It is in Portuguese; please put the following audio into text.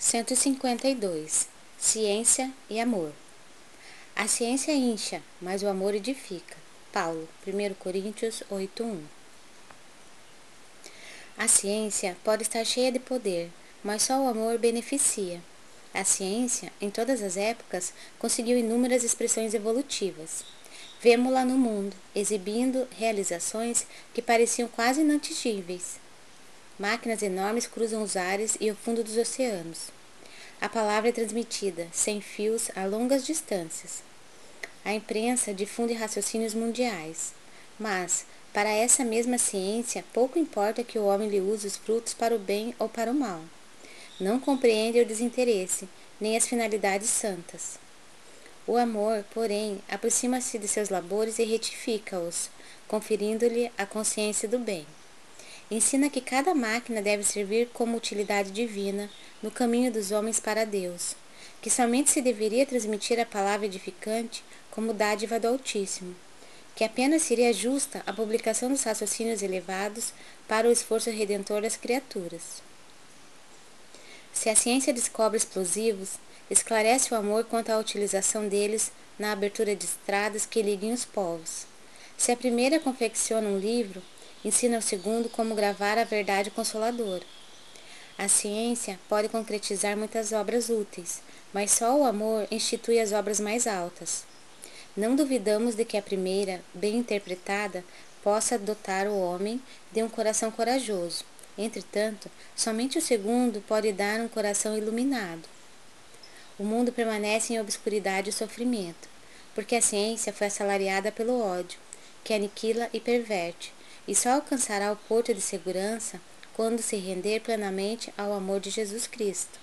152 Ciência e Amor A ciência incha, mas o amor edifica. Paulo, 1 Coríntios 8:1 A ciência pode estar cheia de poder, mas só o amor beneficia. A ciência, em todas as épocas, conseguiu inúmeras expressões evolutivas. Vemo-la no mundo, exibindo realizações que pareciam quase inatingíveis Máquinas enormes cruzam os ares e o fundo dos oceanos. A palavra é transmitida, sem fios, a longas distâncias. A imprensa difunde raciocínios mundiais. Mas, para essa mesma ciência, pouco importa que o homem lhe use os frutos para o bem ou para o mal. Não compreende o desinteresse, nem as finalidades santas. O amor, porém, aproxima-se de seus labores e retifica-os, conferindo-lhe a consciência do bem. Ensina que cada máquina deve servir como utilidade divina no caminho dos homens para Deus, que somente se deveria transmitir a palavra edificante como dádiva do Altíssimo, que apenas seria justa a publicação dos raciocínios elevados para o esforço redentor das criaturas. Se a ciência descobre explosivos, esclarece o amor quanto à utilização deles na abertura de estradas que liguem os povos. Se a primeira confecciona um livro, ensina ao segundo como gravar a verdade consoladora. A ciência pode concretizar muitas obras úteis, mas só o amor institui as obras mais altas. Não duvidamos de que a primeira, bem interpretada, possa dotar o homem de um coração corajoso. Entretanto, somente o segundo pode dar um coração iluminado. O mundo permanece em obscuridade e sofrimento, porque a ciência foi assalariada pelo ódio, que aniquila e perverte, e só alcançará o porto de segurança quando se render plenamente ao amor de Jesus Cristo.